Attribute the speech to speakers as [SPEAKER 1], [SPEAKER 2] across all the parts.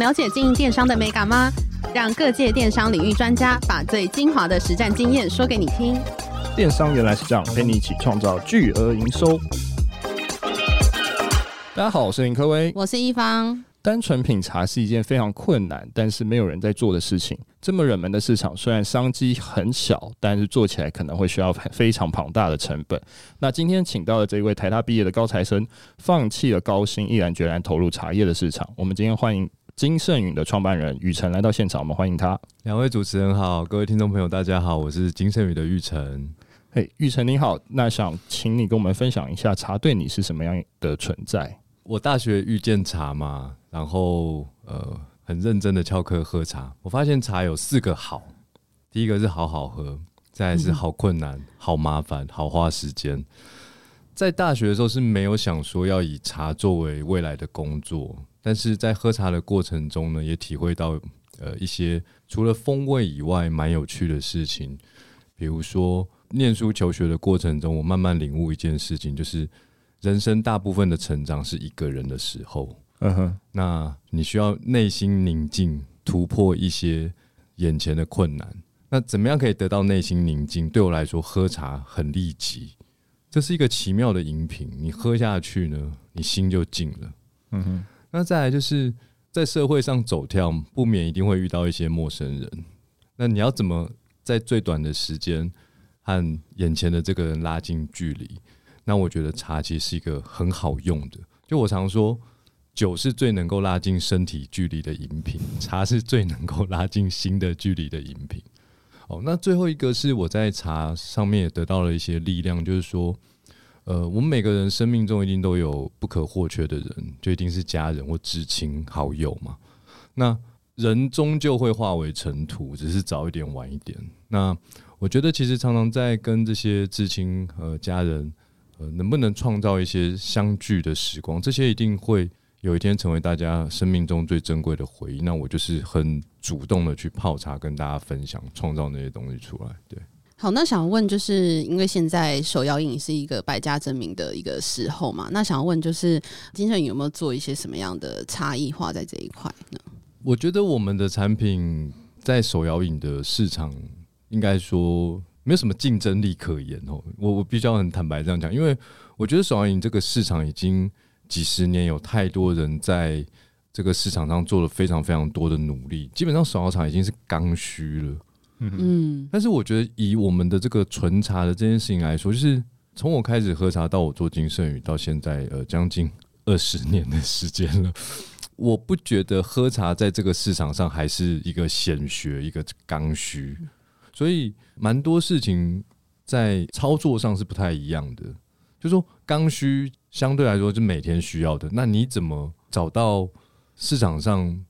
[SPEAKER 1] 了解经营电商的美感吗？让各界电商领域专家把最精华的实战经验说给你听。
[SPEAKER 2] 电商原来是这样，陪你一起创造巨额营收。大家好，我是林科威，
[SPEAKER 1] 我是一方。
[SPEAKER 2] 单纯品茶是一件非常困难，但是没有人在做的事情。这么热门的市场，虽然商机很小，但是做起来可能会需要非常庞大的成本。那今天请到的这一位台大毕业的高材生，放弃了高薪，毅然决然投入茶叶的市场。我们今天欢迎。京盛允的创办人宇程来到现场，我们欢迎他。
[SPEAKER 3] 两位主持人好，各位听众朋友大家好，我是金盛允的宇程。
[SPEAKER 2] 嘿，玉成你好，那想请你跟我们分享一下茶对你是什么样的存在？
[SPEAKER 3] 我大学遇见茶嘛，然后呃很认真的翘课喝茶，我发现茶有四个好，第一个是好好喝，再来是好困难、嗯、好麻烦、好花时间。在大学的时候是没有想说要以茶作为未来的工作。但是在喝茶的过程中呢，也体会到呃一些除了风味以外蛮有趣的事情，比如说念书求学的过程中，我慢慢领悟一件事情，就是人生大部分的成长是一个人的时候，嗯哼，那你需要内心宁静，突破一些眼前的困难。那怎么样可以得到内心宁静？对我来说，喝茶很利己，这是一个奇妙的饮品，你喝下去呢，你心就静了，嗯哼。那再来就是在社会上走跳，不免一定会遇到一些陌生人。那你要怎么在最短的时间和眼前的这个人拉近距离？那我觉得茶其实是一个很好用的。就我常说，酒是最能够拉近身体距离的饮品，茶是最能够拉近心的距离的饮品。哦，那最后一个是我在茶上面也得到了一些力量，就是说。呃，我们每个人生命中一定都有不可或缺的人，就一定是家人或至亲好友嘛。那人终究会化为尘土，只是早一点晚一点。那我觉得，其实常常在跟这些至亲和家人，呃，能不能创造一些相聚的时光，这些一定会有一天成为大家生命中最珍贵的回忆。那我就是很主动的去泡茶，跟大家分享，创造那些东西出来。对。
[SPEAKER 1] 好，那想问，就是因为现在手摇饮是一个百家争鸣的一个时候嘛？那想问，就是金盛允有没有做一些什么样的差异化在这一块呢？
[SPEAKER 3] 我觉得我们的产品在手摇饮的市场，应该说没有什么竞争力可言哦。我我必须要很坦白这样讲，因为我觉得手摇饮这个市场已经几十年，有太多人在这个市场上做了非常非常多的努力，基本上手摇茶已经是刚需了。嗯，但是我觉得以我们的这个纯茶的这件事情来说，就是从我开始喝茶到我做金圣宇到现在，呃，将近二十年的时间了，我不觉得喝茶在这个市场上还是一个显学，一个刚需，所以蛮多事情在操作上是不太一样的。就是说刚需相对来说是每天需要的，那你怎么找到市场上？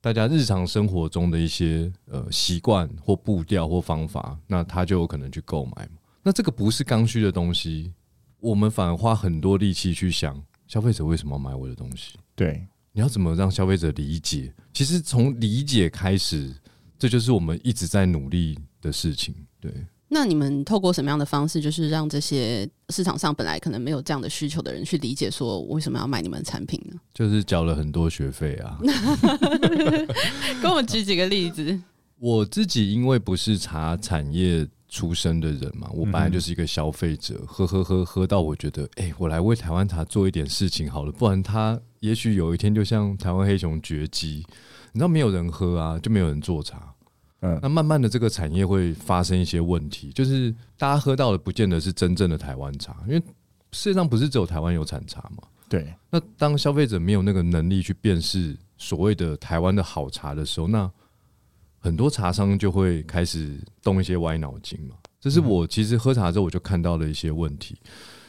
[SPEAKER 3] 大家日常生活中的一些呃习惯或步调或方法，那他就有可能去购买嘛。那这个不是刚需的东西，我们反而花很多力气去想消费者为什么要买我的东西。
[SPEAKER 2] 对，
[SPEAKER 3] 你要怎么让消费者理解？其实从理解开始，这就是我们一直在努力的事情。对。
[SPEAKER 1] 那你们透过什么样的方式，就是让这些市场上本来可能没有这样的需求的人去理解，说为什么要买你们的产品呢？
[SPEAKER 3] 就是缴了很多学费啊。
[SPEAKER 1] 跟我举几个例子。
[SPEAKER 3] 我自己因为不是茶产业出身的人嘛，我本来就是一个消费者，喝喝喝喝到我觉得，哎、欸，我来为台湾茶做一点事情好了，不然它也许有一天就像台湾黑熊绝迹，你知道没有人喝啊，就没有人做茶。嗯，那慢慢的这个产业会发生一些问题，就是大家喝到的不见得是真正的台湾茶，因为世界上不是只有台湾有产茶嘛？
[SPEAKER 2] 对。
[SPEAKER 3] 那当消费者没有那个能力去辨识所谓的台湾的好茶的时候，那很多茶商就会开始动一些歪脑筋嘛。这是我其实喝茶之后我就看到了一些问题，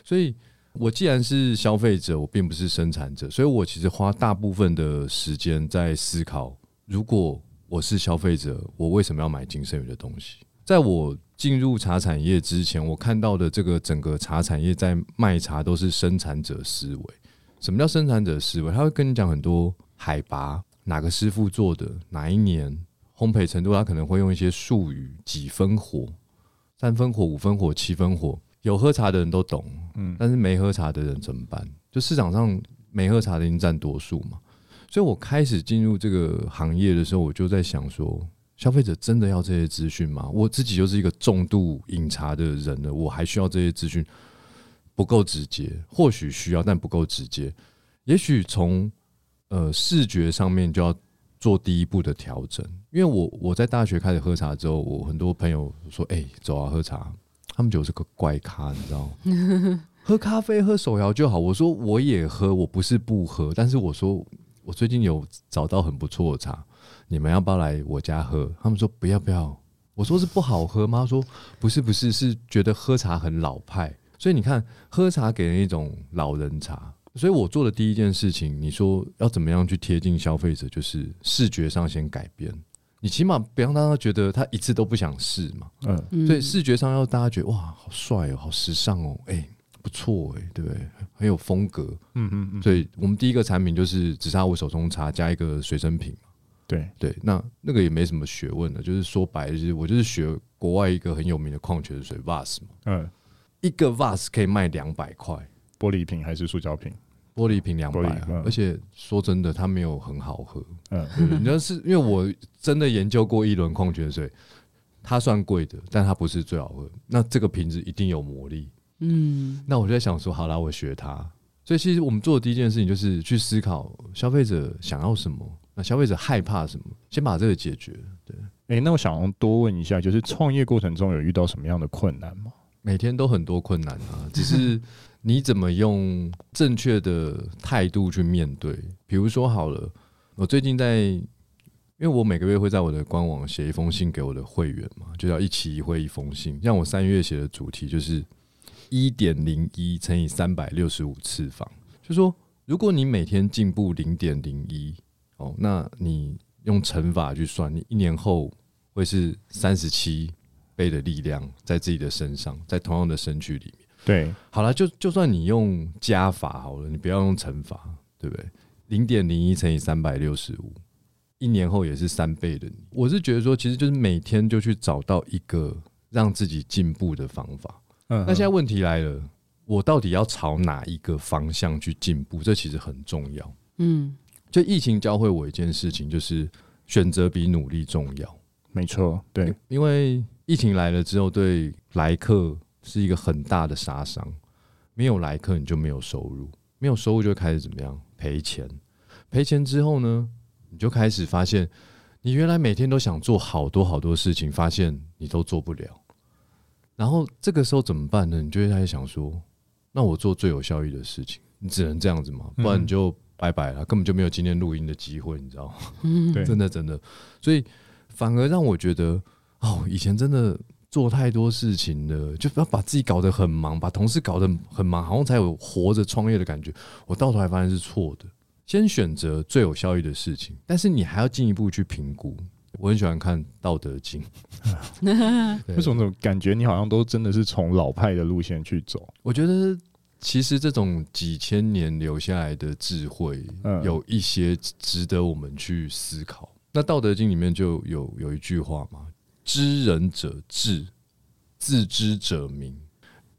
[SPEAKER 3] 所以我既然是消费者，我并不是生产者，所以我其实花大部分的时间在思考，如果我是消费者，我为什么要买金盛宇的东西？在我进入茶产业之前，我看到的这个整个茶产业在卖茶都是生产者思维。什么叫生产者思维？他会跟你讲很多海拔，哪个师傅做的，哪一年烘焙程度，他可能会用一些术语，几分火。三分火、五分火、七分火，有喝茶的人都懂，嗯，但是没喝茶的人怎么办？就市场上没喝茶的人占多数嘛，所以我开始进入这个行业的时候，我就在想说，消费者真的要这些资讯吗？我自己就是一个重度饮茶的人了，我还需要这些资讯？不够直接，或许需要，但不够直接。也许从呃视觉上面就要。做第一步的调整，因为我我在大学开始喝茶之后，我很多朋友说：“哎、走啊，喝茶。”他们觉得我是个怪咖，你知道吗？喝咖啡、喝手摇就好。我说我也喝，我不是不喝，但是我说我最近有找到很不错的茶，你们要不要来我家喝？他们说不要不要。我说是不好喝吗？他说不是不是，是觉得喝茶很老派。所以你看，喝茶给人一种老人茶。所以我做的第一件事情，你说要怎么样去贴近消费者，就是视觉上先改变。你起码不要让他觉得他一次都不想试嘛。嗯，所以视觉上要大家觉得哇，好帅哦，好时尚哦，哎，不错哎，对不对？很有风格。嗯嗯嗯。所以我们第一个产品就是紫砂壶手冲茶加一个随身瓶。对对，那那个也没什么学问的，就是说白了，就是我就是学国外一个很有名的矿泉水 Vase 嘛。嗯，一个 Vase 可以卖两百块。
[SPEAKER 2] 玻璃瓶还是塑胶瓶？
[SPEAKER 3] 玻璃瓶两百，而且说真的，它没有很好喝。嗯，你要是因为我真的研究过一轮矿泉水，它算贵的，但它不是最好喝。那这个瓶子一定有魔力。嗯，那我就在想说，好啦，我学他。所以其实我们做的第一件事情就是去思考消费者想要什么，那消费者害怕什么，先把这个解决。对，
[SPEAKER 2] 哎、欸，那我想多问一下，就是创业过程中有遇到什么样的困难吗？
[SPEAKER 3] 每天都很多困难啊，只是。你怎么用正确的态度去面对？比如说好了，我最近在，因为我每个月会在我的官网写一封信给我的会员嘛，就要一期一会一封信。像我三月写的主题就是一点零一乘以三百六十五次方，就说如果你每天进步零点零一哦，那你用乘法去算，你一年后会是三十七倍的力量在自己的身上，在同样的身躯里面。
[SPEAKER 2] 对，
[SPEAKER 3] 好了，就就算你用加法好了，你不要用乘法，对不对？零点零一乘以三百六十五，一年后也是三倍的你。我是觉得说，其实就是每天就去找到一个让自己进步的方法。嗯，那现在问题来了，我到底要朝哪一个方向去进步？这其实很重要。嗯，就疫情教会我一件事情，就是选择比努力重要。
[SPEAKER 2] 没错，对，
[SPEAKER 3] 因为疫情来了之后，对来客。是一个很大的杀伤，没有来客你就没有收入，没有收入就会开始怎么样？赔钱，赔钱之后呢，你就开始发现，你原来每天都想做好多好多事情，发现你都做不了。然后这个时候怎么办呢？你就会开始想说，那我做最有效益的事情，你只能这样子嘛，不然你就拜拜了，根本就没有今天录音的机会，你知道吗？对，真的真的，所以反而让我觉得，哦，以前真的。做太多事情了，就不要把自己搞得很忙，把同事搞得很忙，好像才有活着创业的感觉。我到头来发现是错的。先选择最有效益的事情，但是你还要进一步去评估。我很喜欢看《道德经》，
[SPEAKER 2] 为什么感觉你好像都真的是从老派的路线去走？
[SPEAKER 3] 我觉得其实这种几千年留下来的智慧，有一些值得我们去思考。那《道德经》里面就有有一句话嘛。知人者智，自知者明。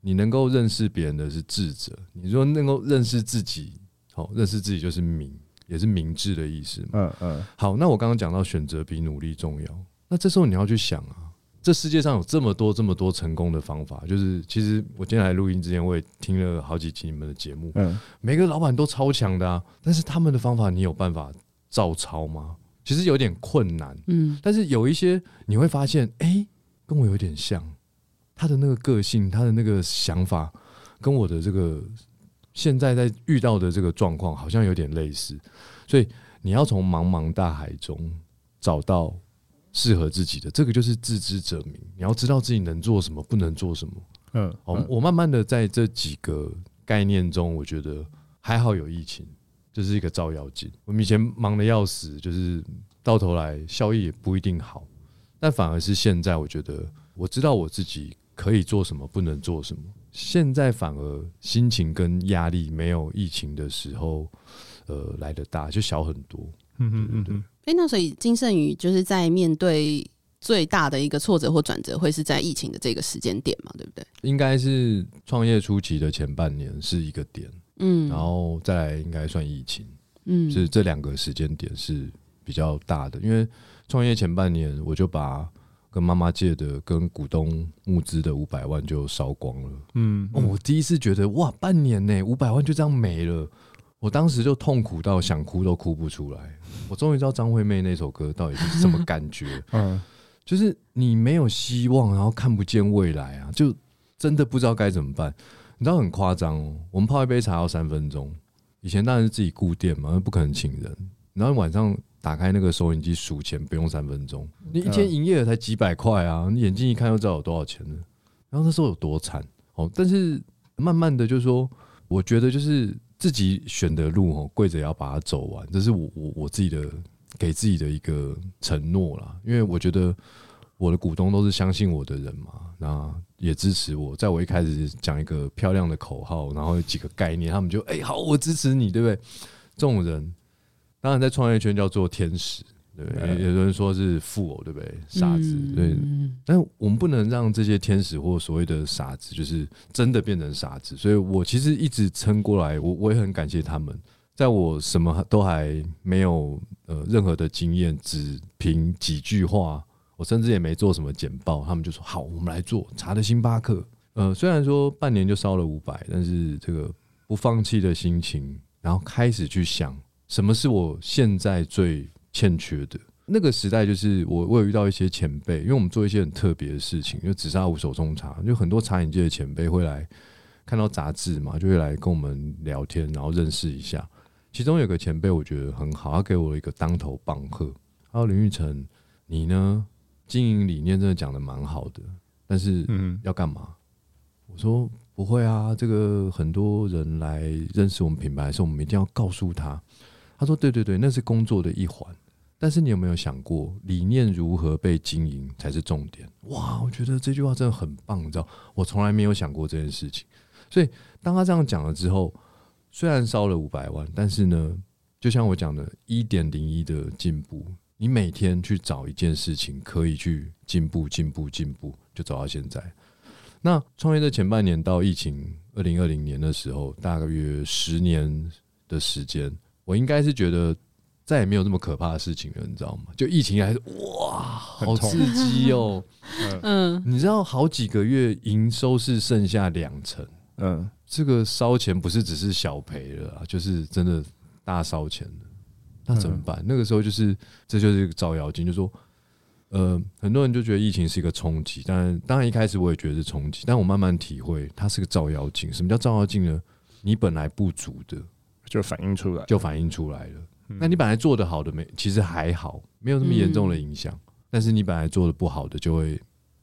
[SPEAKER 3] 你能够认识别人的是智者，你说能够认识自己，好，认识自己就是明，也是明智的意思嘛。嗯嗯。好，那我刚刚讲到选择比努力重要，那这时候你要去想啊，这世界上有这么多这么多成功的方法，就是其实我今天来录音之前，我也听了好几期你们的节目，嗯，每个老板都超强的啊，但是他们的方法，你有办法照抄吗？其实有点困难，嗯，但是有一些你会发现，哎，跟我有点像，他的那个个性，他的那个想法，跟我的这个现在在遇到的这个状况好像有点类似，所以你要从茫茫大海中找到适合自己的，这个就是自知者明。你要知道自己能做什么，不能做什么。嗯，我我慢慢的在这几个概念中，我觉得还好有疫情，这、就是一个照妖镜。我们以前忙的要死，就是到头来效益也不一定好，但反而是现在，我觉得我知道我自己可以做什么，不能做什么。现在反而心情跟压力没有疫情的时候，呃，来的大，就小很多。嗯嗯嗯嗯。
[SPEAKER 1] 哎，那所以金圣宇就是在面对最大的一个挫折或转折，会是在疫情的这个时间点嘛？对不对？
[SPEAKER 3] 应该是创业初期的前半年是一个点，嗯，然后再来应该算疫情，嗯，是这两个时间点是比较大的。因为创业前半年，我就把跟妈妈借的、跟股东募资的五百万就烧光了，嗯，嗯，哦，我第一次觉得哇，半年呢五百万就这样没了。我当时就痛苦到想哭都哭不出来。我终于知道张惠妹那首歌到底是什么感觉。嗯，就是你没有希望，然后看不见未来啊，就真的不知道该怎么办。你知道很夸张哦，我们泡一杯茶要三分钟。以前当然是自己雇店嘛，不可能请人。然后晚上打开那个收银机数钱，不用三分钟。你一天营业额才几百块啊，你眼睛一看就知道有多少钱了。然后那时候有多惨哦，但是慢慢的就是说，我觉得就是。自己选的路哦，跪着也要把它走完，这是我我我自己的给自己的一个承诺啦。因为我觉得我的股东都是相信我的人嘛，那也支持我。在我一开始讲一个漂亮的口号，然后有几个概念，他们就哎、欸、好，我支持你，对不对？这种人当然在创业圈叫做天使。对，有人说是富偶，对不对？傻子，对。但我们不能让这些天使或所谓的傻子，就是真的变成傻子。所以我其实一直撑过来，我我也很感谢他们。在我什么都还没有呃任何的经验，只凭几句话，我甚至也没做什么简报，他们就说好，我们来做查的星巴克。呃，虽然说半年就烧了五百，但是这个不放弃的心情，然后开始去想什么是我现在最。欠缺的那个时代，就是我我有遇到一些前辈，因为我们做一些很特别的事情，因为紫砂壶手冲茶，就很多茶饮界的前辈会来看到杂志嘛，就会来跟我们聊天，然后认识一下。其中有个前辈我觉得很好，他给我一个当头棒喝。他说：“林玉成，你呢经营理念真的讲的蛮好的，但是嗯要干嘛？”我说：“不会啊，这个很多人来认识我们品牌的时候，我们一定要告诉他。”他说：“对对对，那是工作的一环。”但是你有没有想过，理念如何被经营才是重点？哇，我觉得这句话真的很棒，你知道，我从来没有想过这件事情。所以当他这样讲了之后，虽然烧了五百万，但是呢，就像我讲的，一点零一的进步，你每天去找一件事情可以去进步、进步、进步，就走到现在。那创业的前半年到疫情二零二零年的时候，大约十年的时间，我应该是觉得。再也没有那么可怕的事情了，你知道吗？就疫情还是哇，好刺激哦。嗯，你知道好几个月营收是剩下两成，嗯，这个烧钱不是只是小赔了啊，就是真的大烧钱了。那怎么办？那个时候就是这就是一个照妖镜，就是说，呃，很多人就觉得疫情是一个冲击，但当然一开始我也觉得是冲击，但我慢慢体会它是个照妖镜。什么叫照妖镜呢？你本来不足的
[SPEAKER 2] 就反映出来，
[SPEAKER 3] 就反映出来了。那你本来做的好的没，其实还好，没有那么严重的影响。嗯、但是你本来做的不好的就会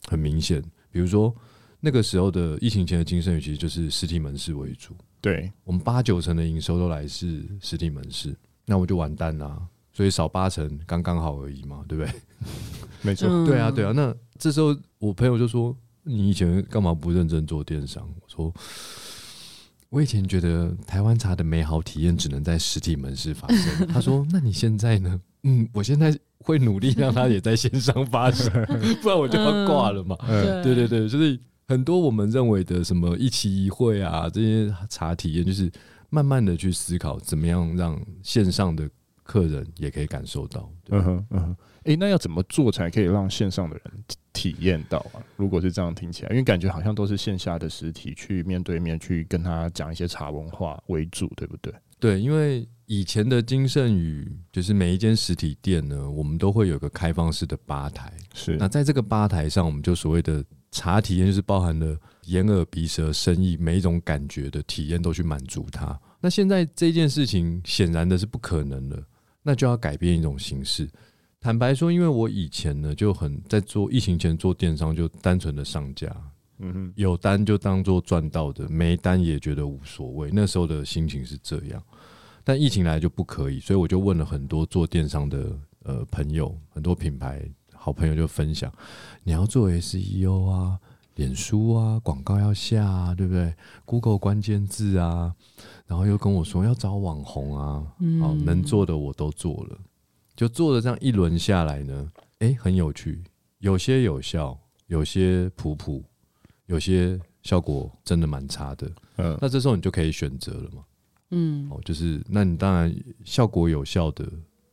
[SPEAKER 3] 很明显。比如说那个时候的疫情前的金盛宇，其实就是实体门市为主。
[SPEAKER 2] 对，
[SPEAKER 3] 我们八九成的营收都来自实体门市，那我就完蛋啦。所以少八成刚刚好而已嘛，对不对？
[SPEAKER 2] 没错，
[SPEAKER 3] 对啊，对啊。那这时候我朋友就说：“你以前干嘛不认真做电商？”我说。我以前觉得台湾茶的美好体验只能在实体门市发生。他说：“那你现在呢？” 嗯，我现在会努力让它也在线上发生，不然我就要挂了嘛。嗯、对对对，就是很多我们认为的什么一期一会啊，这些茶体验，就是慢慢的去思考怎么样让线上的客人也可以感受到。嗯哼，嗯哼。
[SPEAKER 2] 诶，那要怎么做才可以让线上的人体验到啊？如果是这样听起来，因为感觉好像都是线下的实体去面对面去跟他讲一些茶文化为主，对不对？
[SPEAKER 3] 对，因为以前的金盛宇就是每一间实体店呢，我们都会有个开放式的吧台。
[SPEAKER 2] 是，
[SPEAKER 3] 那在这个吧台上，我们就所谓的茶体验，就是包含了眼耳鼻舌身意每一种感觉的体验都去满足他。那现在这件事情显然的是不可能了，那就要改变一种形式。坦白说，因为我以前呢就很在做疫情前做电商，就单纯的上架，嗯哼，有单就当做赚到的，没单也觉得无所谓。那时候的心情是这样，但疫情来就不可以，所以我就问了很多做电商的呃朋友，很多品牌好朋友就分享，你要做 SEO 啊，脸书啊，广告要下啊，对不对？Google 关键字啊，然后又跟我说要找网红啊，嗯，好，能做的我都做了。就做了这样一轮下来呢，哎、欸，很有趣，有些有效，有些普普，有些效果真的蛮差的。嗯，那这时候你就可以选择了嘛。嗯，哦，就是那你当然效果有效的，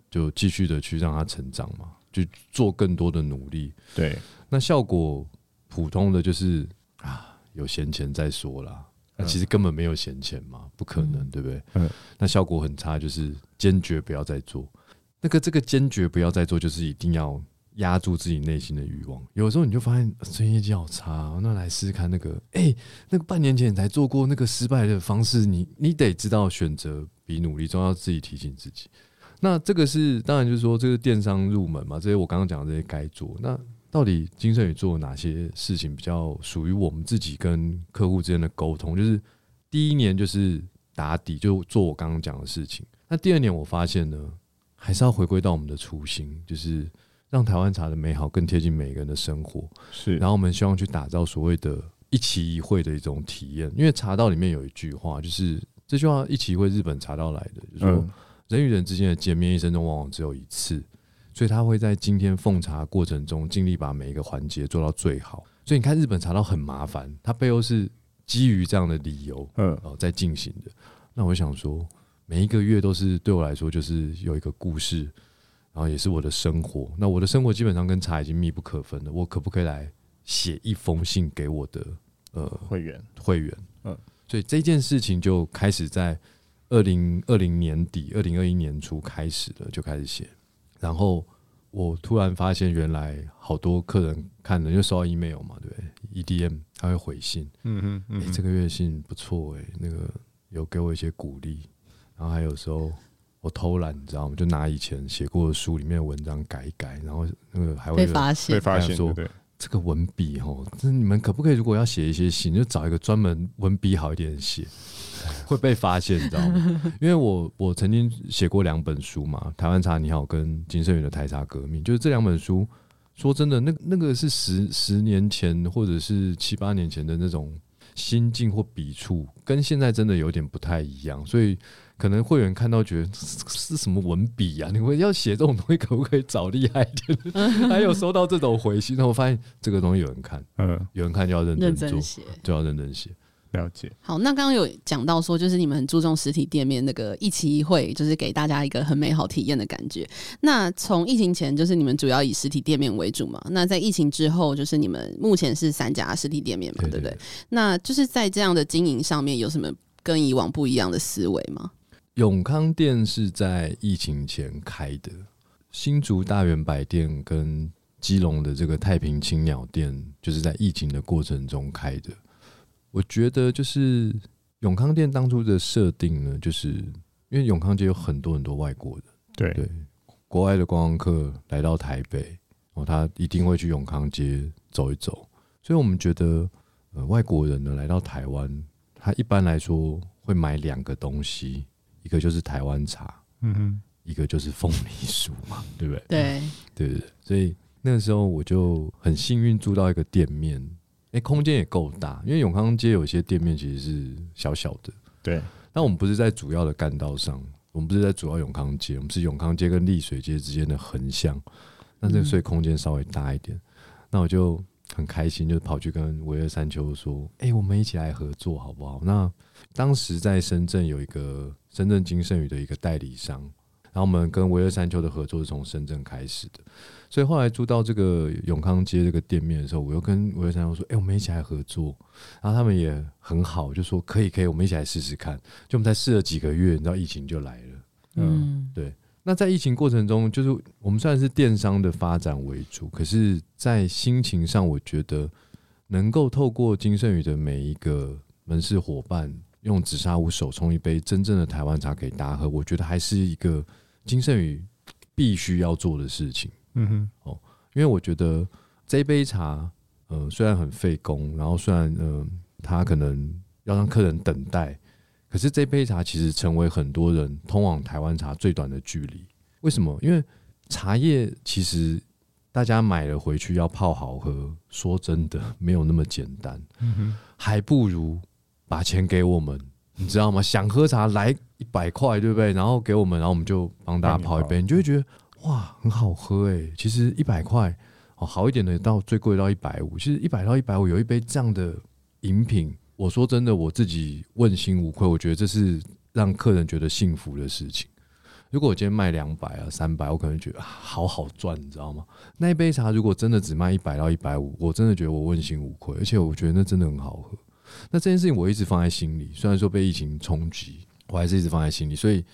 [SPEAKER 3] 就继续的去让它成长嘛，就做更多的努力。
[SPEAKER 2] 对，
[SPEAKER 3] 那效果普通的就是啊，有闲钱再说啦。那其实根本没有闲钱嘛，不可能，嗯、对不对？嗯，那效果很差，就是坚决不要再做。那个这个坚决不要再做，就是一定要压住自己内心的欲望。有时候你就发现生意绩好差，那来试试看那个，哎，那个半年前你才做过那个失败的方式，你你得知道选择比努力重要，自己提醒自己。那这个是当然就是说这个电商入门嘛，这些我刚刚讲的这些该做。那到底金盛宇做了哪些事情比较属于我们自己跟客户之间的沟通？就是第一年就是打底，就做我刚刚讲的事情。那第二年我发现呢。还是要回归到我们的初心，就是让台湾茶的美好更贴近每个人的生活。
[SPEAKER 2] 是，
[SPEAKER 3] 然后我们希望去打造所谓的一期一会的一种体验。因为茶道里面有一句话，就是这句话一期一会日本茶道来的，就是说人与人之间的见面一生中往往只有一次，所以他会在今天奉茶过程中尽力把每一个环节做到最好。所以你看日本茶道很麻烦，它背后是基于这样的理由，嗯，哦，在进行的。那我想说。每一个月都是对我来说，就是有一个故事，然后也是我的生活。那我的生活基本上跟茶已经密不可分了。我可不可以来写一封信给我的呃
[SPEAKER 2] 会员？
[SPEAKER 3] 会员，嗯，所以这件事情就开始在二零二零年底、二零二一年初开始了，就开始写。然后我突然发现，原来好多客人看了，因为收到 email 嘛，对不对？EDM 他会回信，嗯哼，哎、欸，这个月信不错，哎，那个有给我一些鼓励。然后还有时候我偷懒，你知道吗？就拿以前写过的书里面的文章改一改，然后那个还会
[SPEAKER 1] 被发现，
[SPEAKER 2] 被发现说
[SPEAKER 3] 这个文笔哦，这你们可不可以如果要写一些信，就找一个专门文笔好一点的写，会被发现，你知道吗？因为我我曾经写过两本书嘛，《台湾茶你好》跟《金圣宇的台茶革命》，就是这两本书，说真的，那那个是十十年前或者是七八年前的那种心境或笔触，跟现在真的有点不太一样，所以。可能会员看到觉得是什么文笔呀？你们要写这种东西，可不可以找厉害一点？还有收到这种回信，然后我发现这个东西有人看，嗯，有人看就要认真做，就要认真写。
[SPEAKER 2] 了解。
[SPEAKER 1] 好，那刚刚有讲到说，就是你们很注重实体店面那个一期一会，就是给大家一个很美好体验的感觉。那从疫情前，就是你们主要以实体店面为主嘛？那在疫情之后，就是你们目前是三家实体店面嘛？对不对？那就是在这样的经营上面，有什么跟以往不一样的思维吗？
[SPEAKER 3] 永康店是在疫情前开的，新竹大圆百店跟基隆的这个太平青鸟店，就是在疫情的过程中开的。我觉得就是永康店当初的设定呢，就是因为永康街有很多很多外国人，
[SPEAKER 2] 对
[SPEAKER 3] 对，国外的观光客来到台北，哦，他一定会去永康街走一走。所以我们觉得，呃，外国人呢来到台湾，他一般来说会买两个东西。一个就是台湾茶，嗯哼，一个就是凤梨酥嘛，对不对？
[SPEAKER 1] 对，
[SPEAKER 3] 对对，所以那个时候我就很幸运租到一个店面，哎、欸，空间也够大，因为永康街有些店面其实是小小的，
[SPEAKER 2] 对。
[SPEAKER 3] 但我们不是在主要的干道上，我们不是在主要永康街，我们是永康街跟丽水街之间的横向，那这个所以空间稍微大一点，嗯、那我就很开心，就跑去跟维尔山丘说，哎、欸，我们一起来合作好不好？那当时在深圳有一个。深圳金盛宇的一个代理商，然后我们跟维乐山丘的合作是从深圳开始的，所以后来租到这个永康街这个店面的时候，我又跟维乐山丘说：“哎、欸，我们一起来合作。”然后他们也很好，就说：“可以，可以，我们一起来试试看。”就我们才试了几个月，你知道疫情就来了。嗯，对。那在疫情过程中，就是我们虽然是电商的发展为主，可是，在心情上，我觉得能够透过金盛宇的每一个门市伙伴，用紫砂壶手冲一杯真正的台湾茶给大家喝，我觉得还是一个金盛宇必须要做的事情。嗯哼，哦，因为我觉得这杯茶，呃，虽然很费工，然后虽然嗯、呃，它可能要让客人等待。可是这杯茶其实成为很多人通往台湾茶最短的距离。为什么？因为茶叶其实大家买了回去要泡好喝，说真的 没有那么简单。还不如把钱给我们，你知道吗？想喝茶来一百块，对不对？然后给我们，然后我们就帮大家泡一杯，你就会觉得哇，很好喝哎。其实一百块哦，好一点的到最贵到一百五，其实一百到一百五有一杯这样的饮品。我说真的，我自己问心无愧，我觉得这是让客人觉得幸福的事情。如果我今天卖两百啊、三百，我可能觉得好好赚，你知道吗？那一杯茶如果真的只卖一百到一百五，我真的觉得我问心无愧，而且我觉得那真的很好喝。那这件事情我一直放在心里，虽然说被疫情冲击，我还是一直放在心里。所以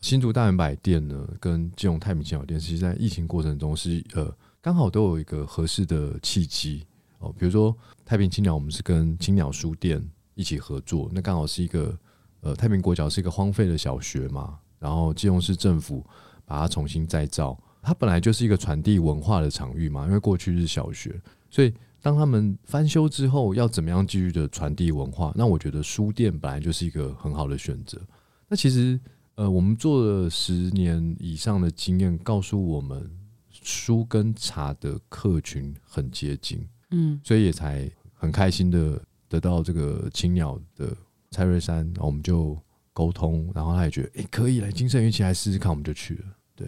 [SPEAKER 3] 新竹大远百店呢，跟金融泰米青鸟店，其实在疫情过程中是呃刚好都有一个合适的契机。哦，比如说太平青鸟，我们是跟青鸟书店一起合作，那刚好是一个呃太平国小是一个荒废的小学嘛，然后基隆市政府把它重新再造，它本来就是一个传递文化的场域嘛，因为过去是小学，所以当他们翻修之后，要怎么样继续的传递文化？那我觉得书店本来就是一个很好的选择。那其实呃，我们做了十年以上的经验，告诉我们书跟茶的客群很接近。嗯，所以也才很开心的得到这个青鸟的蔡瑞山，然后我们就沟通，然后他也觉得哎、欸、可以来金盛宇一起来试试看，我们就去了。对，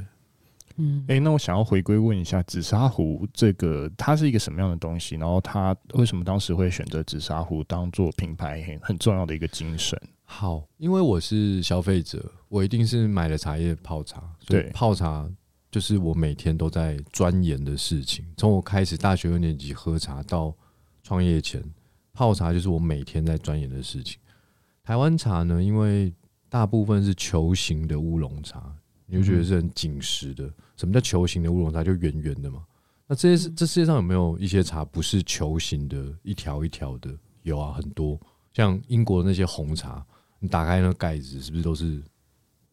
[SPEAKER 2] 嗯，哎、欸，那我想要回归问一下紫砂壶这个它是一个什么样的东西？然后它为什么当时会选择紫砂壶当做品牌很很重要的一个精神？
[SPEAKER 3] 好，因为我是消费者，我一定是买了茶叶泡茶，所以泡茶。就是我每天都在钻研的事情。从我开始大学二年级喝茶到创业前，泡茶就是我每天在钻研的事情。台湾茶呢，因为大部分是球形的乌龙茶，你就觉得是很紧实的。什么叫球形的乌龙茶？就圆圆的嘛。那这些这世界上有没有一些茶不是球形的，一条一条的？有啊，很多。像英国的那些红茶，你打开那个盖子，是不是都是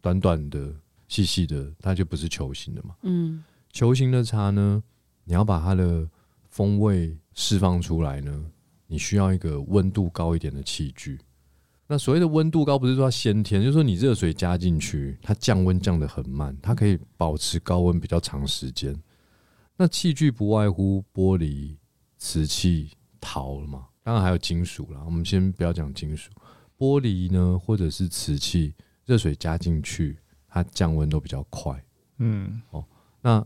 [SPEAKER 3] 短短的？细细的，它就不是球形的嘛。嗯，球形的茶呢，你要把它的风味释放出来呢，你需要一个温度高一点的器具。那所谓的温度高，不是说它先天，就是说你热水加进去，它降温降得很慢，它可以保持高温比较长时间。那器具不外乎玻璃、瓷器、陶了嘛，当然还有金属啦。我们先不要讲金属，玻璃呢，或者是瓷器，热水加进去。它降温都比较快，嗯，哦，那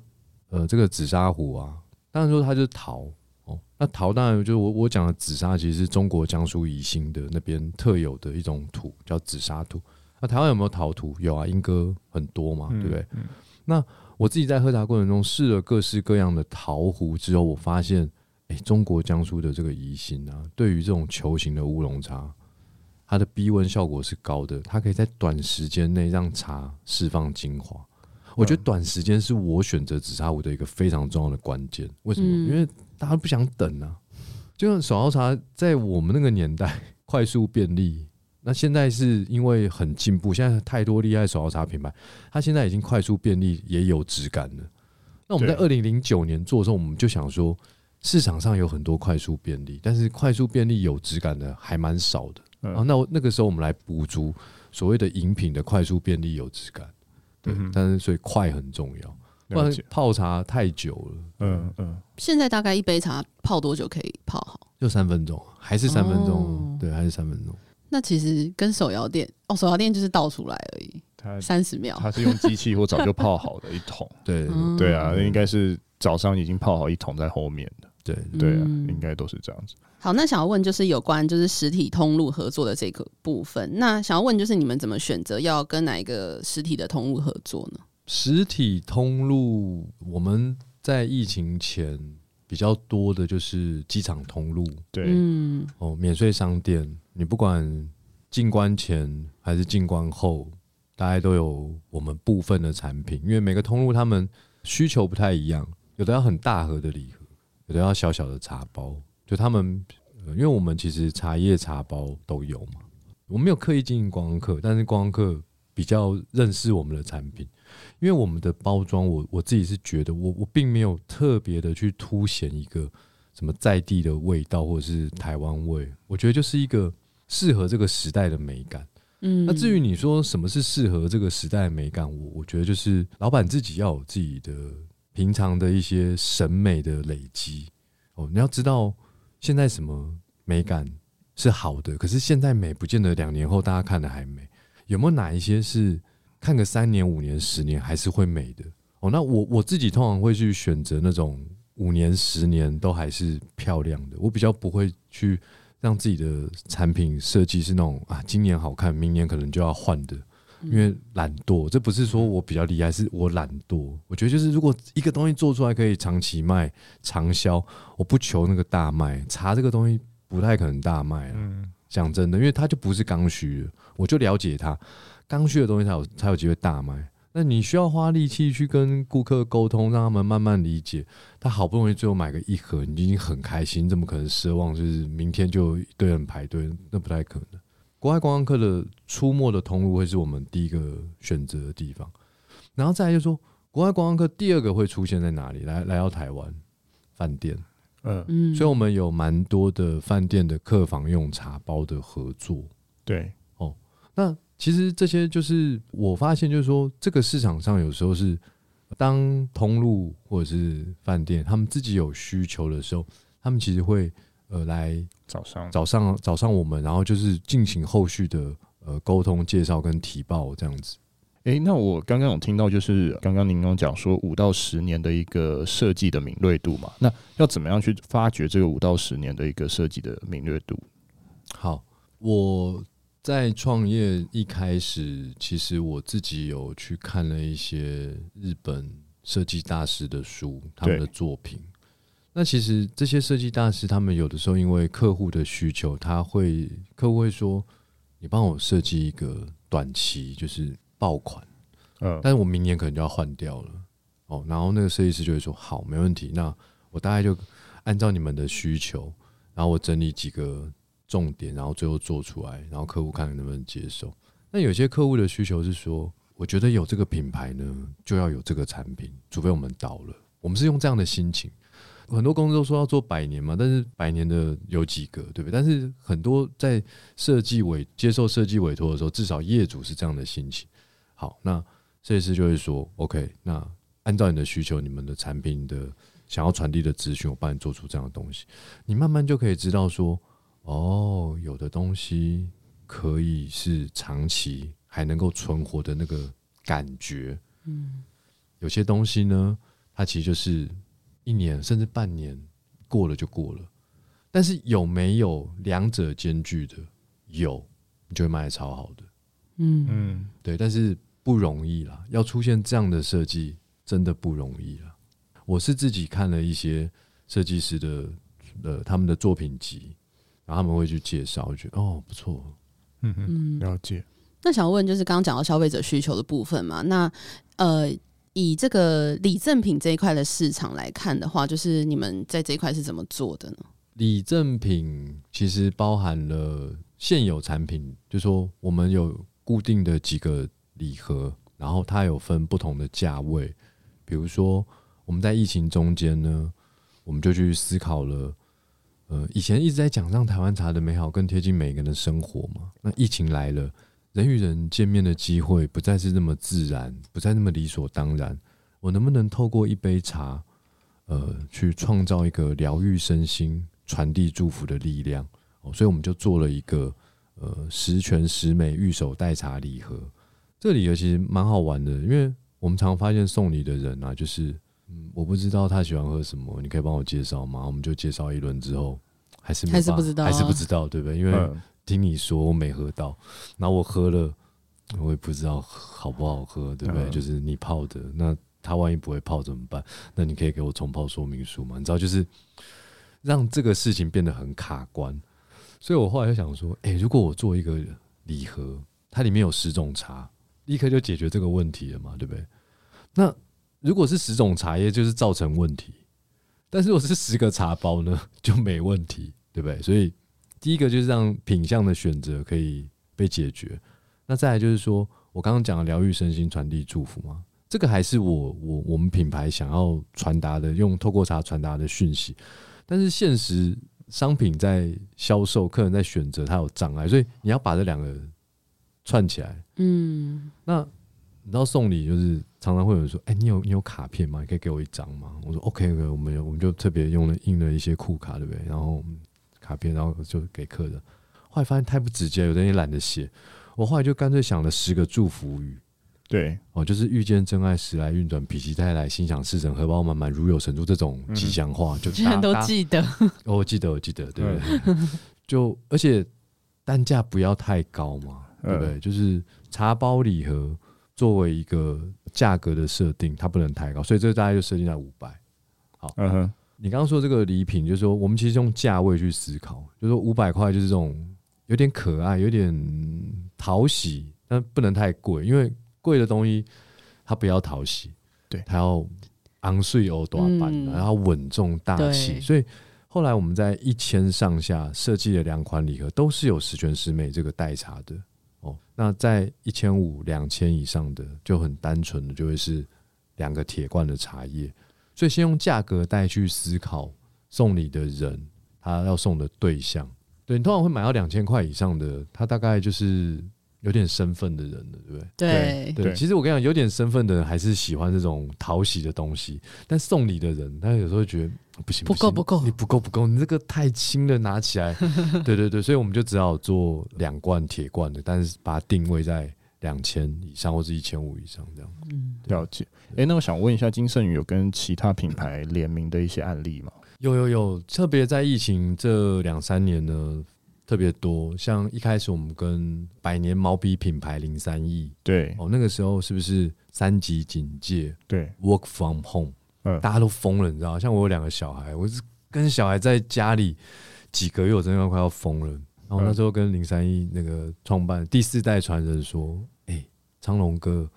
[SPEAKER 3] 呃，这个紫砂壶啊，当然说它就是陶，哦，那陶当然就是我我讲的紫砂，其实是中国江苏宜兴的那边特有的一种土，叫紫砂土。那台湾有没有陶土？有啊，莺歌很多嘛，对不对？嗯嗯、那我自己在喝茶过程中试了各式各样的陶壶之后，我发现，哎、欸，中国江苏的这个宜兴啊，对于这种球形的乌龙茶。它的逼温效果是高的，它可以在短时间内让茶释放精华。我觉得短时间是我选择紫砂壶的一个非常重要的关键。为什么？因为大家不想等啊。就像手摇茶在我们那个年代快速便利，那现在是因为很进步，现在太多厉害手摇茶品牌，它现在已经快速便利也有质感了。那我们在二零零九年做的时候，我们就想说，市场上有很多快速便利，但是快速便利有质感的还蛮少的。那那个时候我们来补足所谓的饮品的快速便利有质感，对，但是所以快很重要，不然泡茶太久了。嗯嗯。
[SPEAKER 1] 现在大概一杯茶泡多久可以泡好？
[SPEAKER 3] 就三分钟，还是三分钟？对，还是三分钟。
[SPEAKER 1] 那其实跟手摇店哦，手摇店就是倒出来而已，它三十秒，
[SPEAKER 2] 它是用机器或早就泡好的一桶。
[SPEAKER 3] 对
[SPEAKER 2] 对啊，那应该是早上已经泡好一桶在后面的。对对啊，应该都是这样子。
[SPEAKER 1] 好，那想要问就是有关就是实体通路合作的这个部分。那想要问就是你们怎么选择要跟哪一个实体的通路合作呢？
[SPEAKER 3] 实体通路，我们在疫情前比较多的就是机场通路，
[SPEAKER 2] 对，
[SPEAKER 1] 嗯，
[SPEAKER 3] 哦，免税商店，你不管进关前还是进关后，大概都有我们部分的产品，因为每个通路他们需求不太一样，有的要很大盒的礼盒，有的要小小的茶包，就他们，呃，因为我们其实茶叶茶包都有嘛，我没有刻意经营观光客，但是观光客比较认识我们的产品。因为我们的包装，我我自己是觉得我，我我并没有特别的去凸显一个什么在地的味道，或者是台湾味。我觉得就是一个适合这个时代的美感。嗯，那至于你说什么是适合这个时代的美感，我我觉得就是老板自己要有自己的平常的一些审美的累积。哦，你要知道现在什么美感是好的，可是现在美不见得两年后大家看的还美。有没有哪一些是？看个三年、五年、十年还是会美的哦。那我我自己通常会去选择那种五年、十年都还是漂亮的。我比较不会去让自己的产品设计是那种啊，今年好看，明年可能就要换的，因为懒惰。这不是说我比较厉害，是我懒惰。我觉得就是如果一个东西做出来可以长期卖、长销，我不求那个大卖。茶这个东西不太可能大卖啊。讲真的，因为它就不是刚需，我就了解它。刚需的东西才有才有机会大卖，那你需要花力气去跟顾客沟通，让他们慢慢理解。他好不容易最后买个一盒，你已经很开心，怎么可能奢望就是明天就一堆人排队？那不太可能。国外观光客的出没的通路会是我们第一个选择的地方，然后再来就是说，国外观光客第二个会出现在哪里？来来到台湾饭店，嗯嗯，所以我们有蛮多的饭店的客房用茶包的合作。
[SPEAKER 2] 对，
[SPEAKER 3] 哦，那。其实这些就是我发现，就是说这个市场上有时候是当通路或者是饭店，他们自己有需求的时候，他们其实会呃来
[SPEAKER 2] 早上
[SPEAKER 3] 早上早上我们，然后就是进行后续的呃沟通、介绍跟提报这样子。
[SPEAKER 2] 诶，那我刚刚有听到，就是刚刚您刚讲说五到十年的一个设计的敏锐度嘛，那要怎么样去发掘这个五到十年的一个设计的敏锐度？
[SPEAKER 3] 好，我。在创业一开始，其实我自己有去看了一些日本设计大师的书，他们的作品。那其实这些设计大师，他们有的时候因为客户的需求，他会客户会说：“你帮我设计一个短期，就是爆款，嗯，但是我明年可能就要换掉了。”哦，然后那个设计师就会说：“好，没问题，那我大概就按照你们的需求，然后我整理几个。”重点，然后最后做出来，然后客户看看能不能接受。那有些客户的需求是说，我觉得有这个品牌呢，就要有这个产品，除非我们倒了。我们是用这样的心情。很多公司都说要做百年嘛，但是百年的有几个，对不对？但是很多在设计委接受设计委托的时候，至少业主是这样的心情。好，那设计师就会说，OK，那按照你的需求，你们的产品的想要传递的资讯，我帮你做出这样的东西。你慢慢就可以知道说。哦，有的东西可以是长期还能够存活的那个感觉，嗯，有些东西呢，它其实就是一年甚至半年过了就过了。但是有没有两者兼具的？有，你就会卖得超好的，嗯嗯，对。但是不容易啦，要出现这样的设计真的不容易啦。我是自己看了一些设计师的呃他们的作品集。然后他们会去介绍，我觉得哦不错，
[SPEAKER 2] 嗯嗯，了解。
[SPEAKER 1] 那想问，就是刚刚讲到消费者需求的部分嘛？那呃，以这个礼赠品这一块的市场来看的话，就是你们在这一块是怎么做的呢？
[SPEAKER 3] 礼赠品其实包含了现有产品，就说我们有固定的几个礼盒，然后它有分不同的价位。比如说我们在疫情中间呢，我们就去思考了。呃，以前一直在讲让台湾茶的美好更贴近每个人的生活嘛。那疫情来了，人与人见面的机会不再是那么自然，不再那么理所当然。我能不能透过一杯茶，呃，去创造一个疗愈身心、传递祝福的力量？哦，所以我们就做了一个呃十全十美玉手代茶礼盒。这个礼盒其实蛮好玩的，因为我们常常发现送礼的人啊，就是。嗯，我不知道他喜欢喝什么，你可以帮我介绍吗？我们就介绍一轮之后，还是
[SPEAKER 1] 还是不知道，
[SPEAKER 3] 还是不知道，对不对？因为听你说我没喝到，然后我喝了我也不知道好不好喝，对不对？
[SPEAKER 2] 嗯、
[SPEAKER 3] 就是你泡的，那他万一不会泡怎么办？那你可以给我重泡说明书吗？你知道，就是让这个事情变得很卡关。所以我后来就想说，哎、欸，如果我做一个礼盒，它里面有十种茶，立刻就解决这个问题了嘛，对不对？那如果是十种茶叶，就是造成问题；但是如果是十个茶包呢，就没问题，对不对？所以第一个就是让品相的选择可以被解决。那再来就是说，我刚刚讲的疗愈身心、传递祝福嘛，这个还是我我我们品牌想要传达的，用透过茶传达的讯息。但是现实。商品在销售，客人在选择，它有障碍，所以你要把这两个串起来。嗯，那你知道送礼就是常常会有人说：“哎、欸，你有你有卡片吗？你可以给我一张吗？”我说：“OK OK，我们有，我们就特别用了印了一些库卡，对不对？然后卡片，然后就给客人。后来发现太不直接，有的人也懒得写。我后来就干脆想了十个祝福语。”
[SPEAKER 2] 对
[SPEAKER 3] 哦，就是遇见真爱，时来运转，否极泰来，心想事成，荷包满满，如有神助，这种吉祥话，就
[SPEAKER 1] 居然都记得。
[SPEAKER 3] 哦，我记得，我记得，对不对？就而且单价不要太高嘛，对不对？就是茶包礼盒作为一个价格的设定，它不能太高，所以这个大概就设定在五百。好，嗯哼，你刚刚说这个礼品，就是说我们其实用价位去思考，就是说五百块就是这种有点可爱、有点讨喜，但不能太贵，因为。贵的东西，它不要讨喜，
[SPEAKER 2] 对，
[SPEAKER 3] 它要昂税欧多版，嗯、然后稳重大气。所以后来我们在一千上下设计了两款礼盒，都是有十全十美这个代茶的哦。那在一千五、两千以上的就很单纯的，就会是两个铁罐的茶叶。所以先用价格带去思考送礼的人，他要送的对象。对，你通常会买到两千块以上的，他大概就是。有点身份的人了，对不对？
[SPEAKER 1] 对
[SPEAKER 3] 对，其实我跟你讲，有点身份的人还是喜欢这种讨喜的东西。但送礼的人，他有时候觉得不行，
[SPEAKER 1] 不够不够，
[SPEAKER 3] 你不够不够，你这个太轻了，拿起来。对对对，所以我们就只好做两罐铁罐的，但是把它定位在两千以上或者一千五以上这样。
[SPEAKER 2] 嗯，了解。哎，那我想问一下，金盛宇有跟其他品牌联名的一些案例吗？
[SPEAKER 3] 有有有，特别在疫情这两三年呢。特别多，像一开始我们跟百年毛笔品牌零三亿，
[SPEAKER 2] 对
[SPEAKER 3] 哦，那个时候是不是三级警戒？
[SPEAKER 2] 对
[SPEAKER 3] ，work from home，
[SPEAKER 2] 嗯，
[SPEAKER 3] 大家都疯了，你知道？像我有两个小孩，我是跟小孩在家里几个月，我真的快要疯了。然后那时候跟零三一那个创办第四代传人说：“哎、欸，昌龙哥，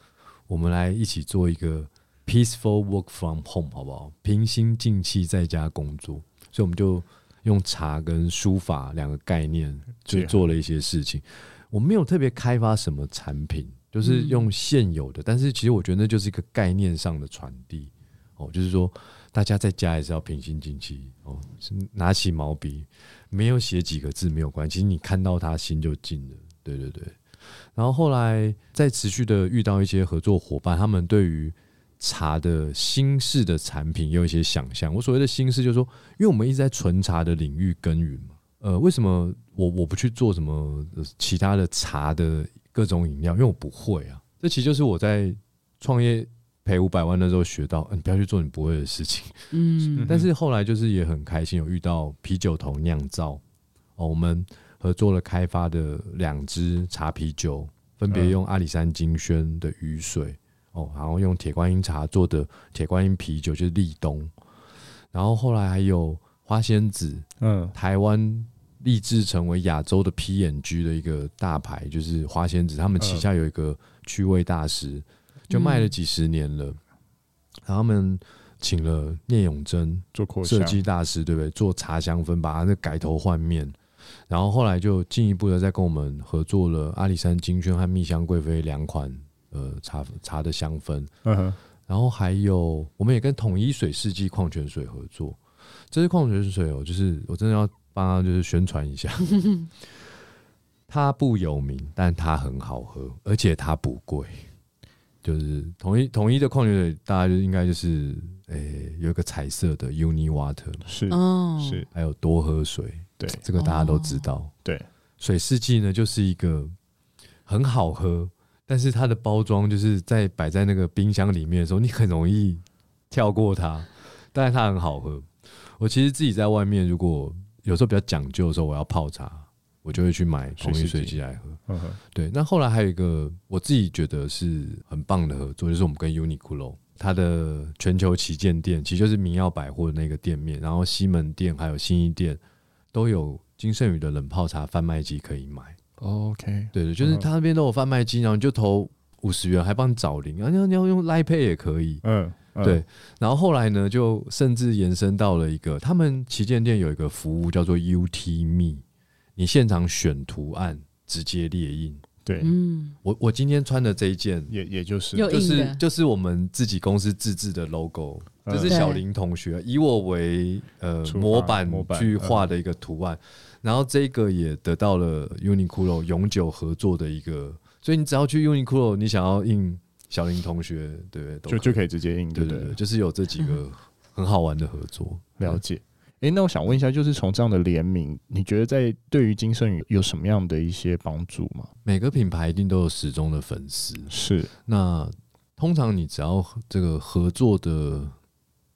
[SPEAKER 3] 我们来一起做一个 peaceful work from home，好不好？平心静气在家工作。”所以我们就。用茶跟书法两个概念，去做了一些事情。我没有特别开发什么产品，就是用现有的。但是其实我觉得那就是一个概念上的传递哦，就是说大家在家也是要平心静气哦，拿起毛笔，没有写几个字没有关系，其实你看到他心就静了。对对对。然后后来再持续的遇到一些合作伙伴，他们对于茶的新式的产品有一些想象。我所谓的新式，就是说，因为我们一直在纯茶的领域耕耘嘛。呃，为什么我我不去做什么其他的茶的各种饮料？因为我不会啊。这其实就是我在创业赔五百万的时候学到，你不要去做你不会的事情。嗯。但是后来就是也很开心，有遇到啤酒头酿造哦，我们合作了开发的两支茶啤酒，分别用阿里山金萱的雨水。哦，然后用铁观音茶做的铁观音啤酒就是立冬，然后后来还有花仙子，嗯，台湾立志成为亚洲的 P&G 的一个大牌，就是花仙子，他们旗下有一个趣味大师，就卖了几十年了，然后他们请了聂永贞做设计大师，对不对？做茶香氛，把它那改头换面，然后后来就进一步的再跟我们合作了阿里山金萱和蜜香贵妃两款。呃，茶茶的香氛，然后还有，我们也跟统一水世纪矿泉水合作。这支矿泉水哦，就是我真的要帮他就是宣传一下，它不有名，但它很好喝，而且它不贵。就是统一统一的矿泉水，大家就应该就是，诶、欸，有一个彩色的 Uni Water，
[SPEAKER 2] 是是，
[SPEAKER 3] 还有多喝水，对，这个大家都知道。
[SPEAKER 2] 对，水
[SPEAKER 3] 四季呢，就是一个很好喝。但是它的包装就是在摆在那个冰箱里面的时候，你很容易跳过它。但是它很好喝。我其实自己在外面，如果有时候比较讲究的时候，我要泡茶，我就会去买同一水机来喝。
[SPEAKER 2] 嗯哼，
[SPEAKER 3] 对。那后来还有一个我自己觉得是很棒的合作，就是我们跟 Uniqlo 它的全球旗舰店，其实就是民耀百货的那个店面，然后西门店还有新一店都有金圣宇的冷泡茶贩卖机可以买。
[SPEAKER 2] OK，
[SPEAKER 3] 对对，就是他那边都有贩卖机，然后你就投五十元，还帮你找零，然后你要用 Line Pay 也可以。
[SPEAKER 2] 嗯，嗯
[SPEAKER 3] 对。然后后来呢，就甚至延伸到了一个，他们旗舰店有一个服务叫做 UT Me。你现场选图案，直接列印。
[SPEAKER 2] 对，
[SPEAKER 1] 嗯，
[SPEAKER 3] 我我今天穿的这一件，
[SPEAKER 2] 也也就是
[SPEAKER 3] 就是就是我们自己公司自制的 logo，这是小林同学以我为呃模板去画的一个图案，然后这个也得到了 Uniqlo 永久合作的一个，所以你只要去 Uniqlo，你想要印小林同学，对不对？
[SPEAKER 2] 就就可以直接印，
[SPEAKER 3] 对对对，就是有这几个很好玩的合作，
[SPEAKER 2] 了解。哎、欸，那我想问一下，就是从这样的联名，你觉得在对于金圣宇有什么样的一些帮助吗？
[SPEAKER 3] 每个品牌一定都有始终的粉丝，
[SPEAKER 2] 是。
[SPEAKER 3] 那通常你只要这个合作的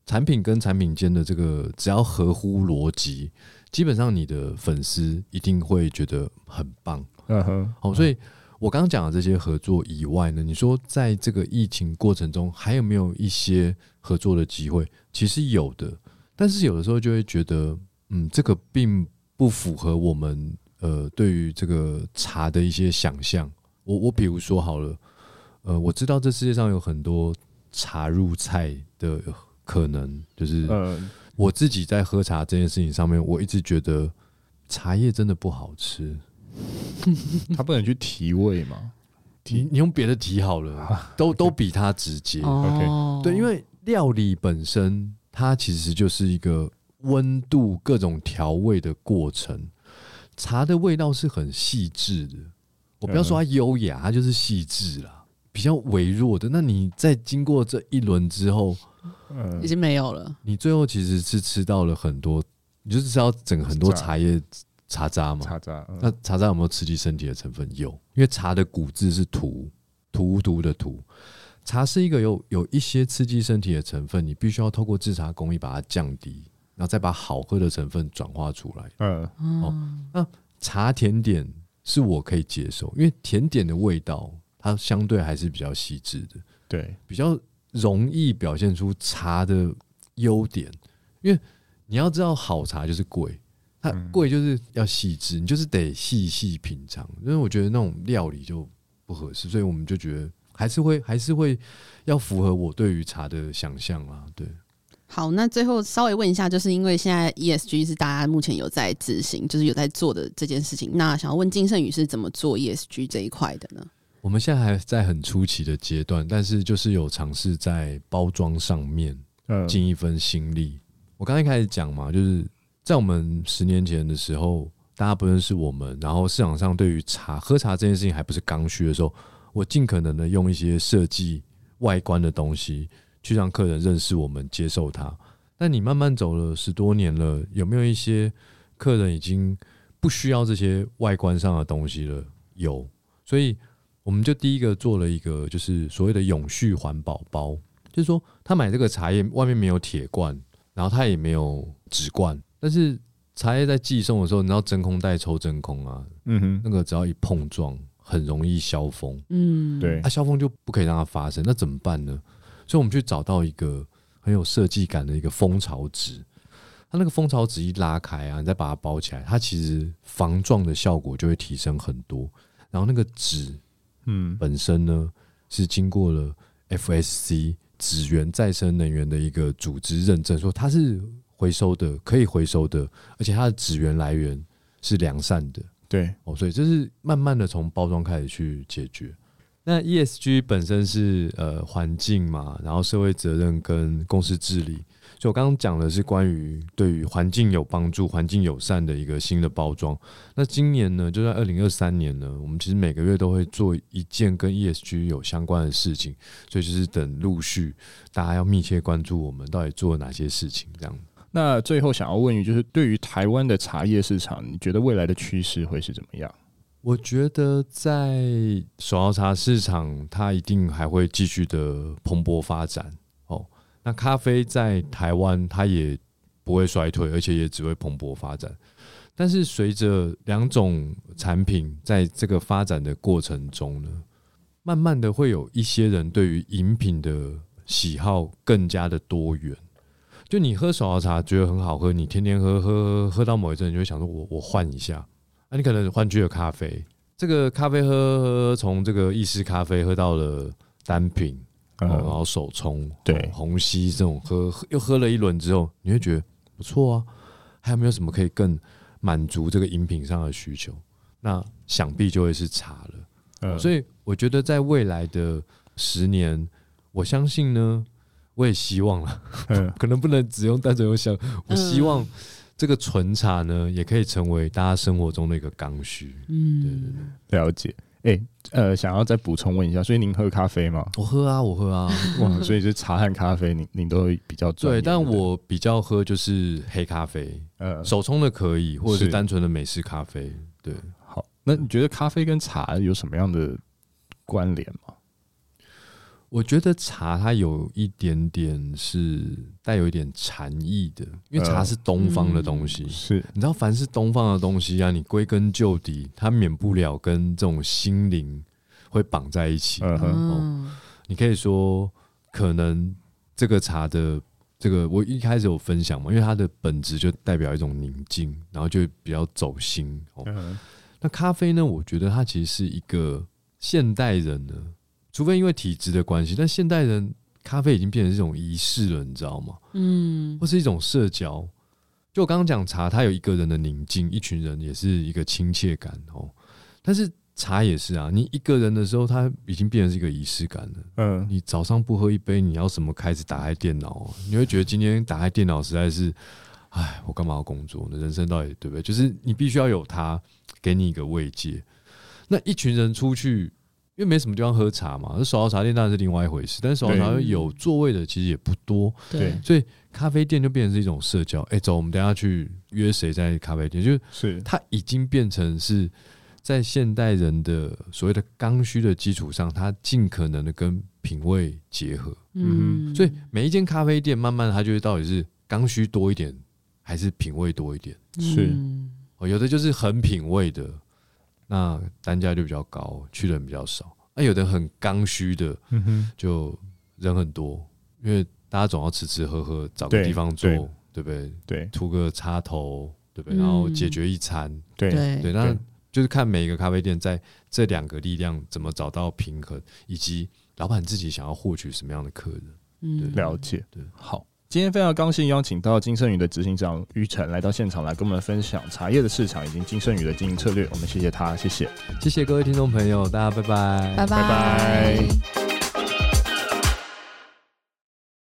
[SPEAKER 3] 产品跟产品间的这个只要合乎逻辑，基本上你的粉丝一定会觉得很棒。
[SPEAKER 2] 嗯哼。
[SPEAKER 3] 好，所以我刚刚讲的这些合作以外呢，你说在这个疫情过程中还有没有一些合作的机会？其实有的。但是有的时候就会觉得，嗯，这个并不符合我们呃对于这个茶的一些想象。我我比如说好了，呃，我知道这世界上有很多茶入菜的可能，就是我自己在喝茶这件事情上面，我一直觉得茶叶真的不好吃。
[SPEAKER 2] 它不能去提味吗？
[SPEAKER 3] 提你用别的提好了，都都比它直接。OK，对，因为料理本身。它其实就是一个温度、各种调味的过程。茶的味道是很细致的，我不要说它优雅，它就是细致啦，比较微弱的。那你在经过这一轮之后，
[SPEAKER 1] 嗯，已经没有了。
[SPEAKER 3] 你最后其实是吃到了很多，你就是知道整个很多茶叶茶渣嘛。
[SPEAKER 2] 茶渣，
[SPEAKER 3] 那茶渣有没有刺激身体的成分？有，因为茶的骨质是荼，荼毒的荼。茶是一个有有一些刺激身体的成分，你必须要透过制茶工艺把它降低，然后再把好喝的成分转化出来。嗯，哦，那茶甜点是我可以接受，因为甜点的味道它相对还是比较细致的，
[SPEAKER 2] 对，
[SPEAKER 3] 比较容易表现出茶的优点。因为你要知道，好茶就是贵，它贵就是要细致，你就是得细细品尝。因为我觉得那种料理就不合适，所以我们就觉得。还是会还是会要符合我对于茶的想象啊，对。
[SPEAKER 1] 好，那最后稍微问一下，就是因为现在 ESG 是大家目前有在执行，就是有在做的这件事情。那想要问金圣宇是怎么做 ESG 这一块的呢？
[SPEAKER 3] 我们现在还在很初期的阶段，但是就是有尝试在包装上面尽一份心力。嗯、我刚才开始讲嘛，就是在我们十年前的时候，大家不认识我们，然后市场上对于茶喝茶这件事情还不是刚需的时候。我尽可能的用一些设计外观的东西去让客人认识我们、接受它。但你慢慢走了十多年了，有没有一些客人已经不需要这些外观上的东西了？有，所以我们就第一个做了一个，就是所谓的永续环保包，就是说他买这个茶叶外面没有铁罐，然后他也没有纸罐，但是茶叶在寄送的时候，你知道真空袋抽真空啊，嗯哼，那个只要一碰撞。很容易消风，
[SPEAKER 1] 嗯，
[SPEAKER 2] 对，
[SPEAKER 3] 啊，消风就不可以让它发生，那怎么办呢？所以我们去找到一个很有设计感的一个蜂巢纸，它那个蜂巢纸一拉开啊，你再把它包起来，它其实防撞的效果就会提升很多。然后那个纸，嗯，本身呢是经过了 FSC 纸源再生能源的一个组织认证，说它是回收的，可以回收的，而且它的纸源来源是良善的。
[SPEAKER 2] 对
[SPEAKER 3] 哦，所以这是慢慢的从包装开始去解决。那 ESG 本身是呃环境嘛，然后社会责任跟公司治理。所以我刚刚讲的是关于对于环境有帮助、环境友善的一个新的包装。那今年呢，就在二零二三年呢，我们其实每个月都会做一件跟 ESG 有相关的事情，所以就是等陆续大家要密切关注我们到底做了哪些事情，这样。
[SPEAKER 2] 那最后想要问你，就是对于台湾的茶叶市场，你觉得未来的趋势会是怎么样？
[SPEAKER 3] 我觉得在手摇茶市场，它一定还会继续的蓬勃发展。哦，那咖啡在台湾，它也不会衰退，而且也只会蓬勃发展。但是随着两种产品在这个发展的过程中呢，慢慢的会有一些人对于饮品的喜好更加的多元。就你喝手摇茶觉得很好喝，你天天喝喝喝喝到某一阵，你就会想说我我换一下。那、啊、你可能换去了咖啡，这个咖啡喝喝从这个意式咖啡喝到了单品，然后手冲，对虹吸这种喝又喝了一轮之后，你会觉得不错啊。还有没有什么可以更满足这个饮品上的需求？那想必就会是茶了。嗯，所以我觉得在未来的十年，我相信呢，我也希望了，嗯，可能不能只用单纯用想，我希望。这个纯茶呢，也可以成为大家生活中的一个刚需。嗯，对对
[SPEAKER 2] 对，了解。哎、欸，呃，想要再补充问一下，所以您喝咖啡吗？
[SPEAKER 3] 我喝啊，我喝啊。
[SPEAKER 2] 哇，所以是茶和咖啡，您您都会比较。
[SPEAKER 3] 对，但我比较喝就是黑咖啡，呃，手冲的可以，或者是单纯的美式咖啡。对，
[SPEAKER 2] 好。那你觉得咖啡跟茶有什么样的关联吗？
[SPEAKER 3] 我觉得茶它有一点点是带有一点禅意的，因为茶是东方的东西，是你知道，凡是东方的东西啊，你归根究底，它免不了跟这种心灵会绑在一起。嗯，你可以说，可能这个茶的这个，我一开始有分享嘛，因为它的本质就代表一种宁静，然后就比较走心。哦，那咖啡呢？我觉得它其实是一个现代人呢。除非因为体质的关系，但现代人咖啡已经变成一种仪式了，你知道吗？嗯，或是一种社交。就我刚刚讲茶，它有一个人的宁静，一群人也是一个亲切感哦。但是茶也是啊，你一个人的时候，它已经变成是一个仪式感了。嗯，你早上不喝一杯，你要什么开始打开电脑？你会觉得今天打开电脑实在是，哎，我干嘛要工作呢？人生到底对不对？就是你必须要有它给你一个慰藉。那一群人出去。因为没什么地方喝茶嘛，那手摇茶店当然是另外一回事。但是手摇茶有座位的其实也不多，对，所以咖啡店就变成是一种社交。哎、欸，走，我们等下去约谁在咖啡店？就是它已经变成是在现代人的所谓的刚需的基础上，它尽可能的跟品味结合。嗯，所以每一间咖啡店，慢慢它就会到底是刚需多一点，还是品味多一点？是，哦，有的就是很品味的。那单价就比较高，去的人比较少。那有的很刚需的，就人很多，因为大家总要吃吃喝喝，找个地方坐，对不对？对，图个插头，对不对？然后解决一餐，对对。那就是看每一个咖啡店在这两个力量怎么找到平衡，以及老板自己想要获取什么样的客人。
[SPEAKER 2] 嗯，了解。对，好。今天非常高兴邀请到金盛宇的执行长于晨来到现场来跟我们分享茶叶的市场以及金盛宇的经营策略。我们谢谢他，谢谢，
[SPEAKER 3] 谢谢各位听众朋友，大家拜拜，
[SPEAKER 1] 拜拜。拜拜。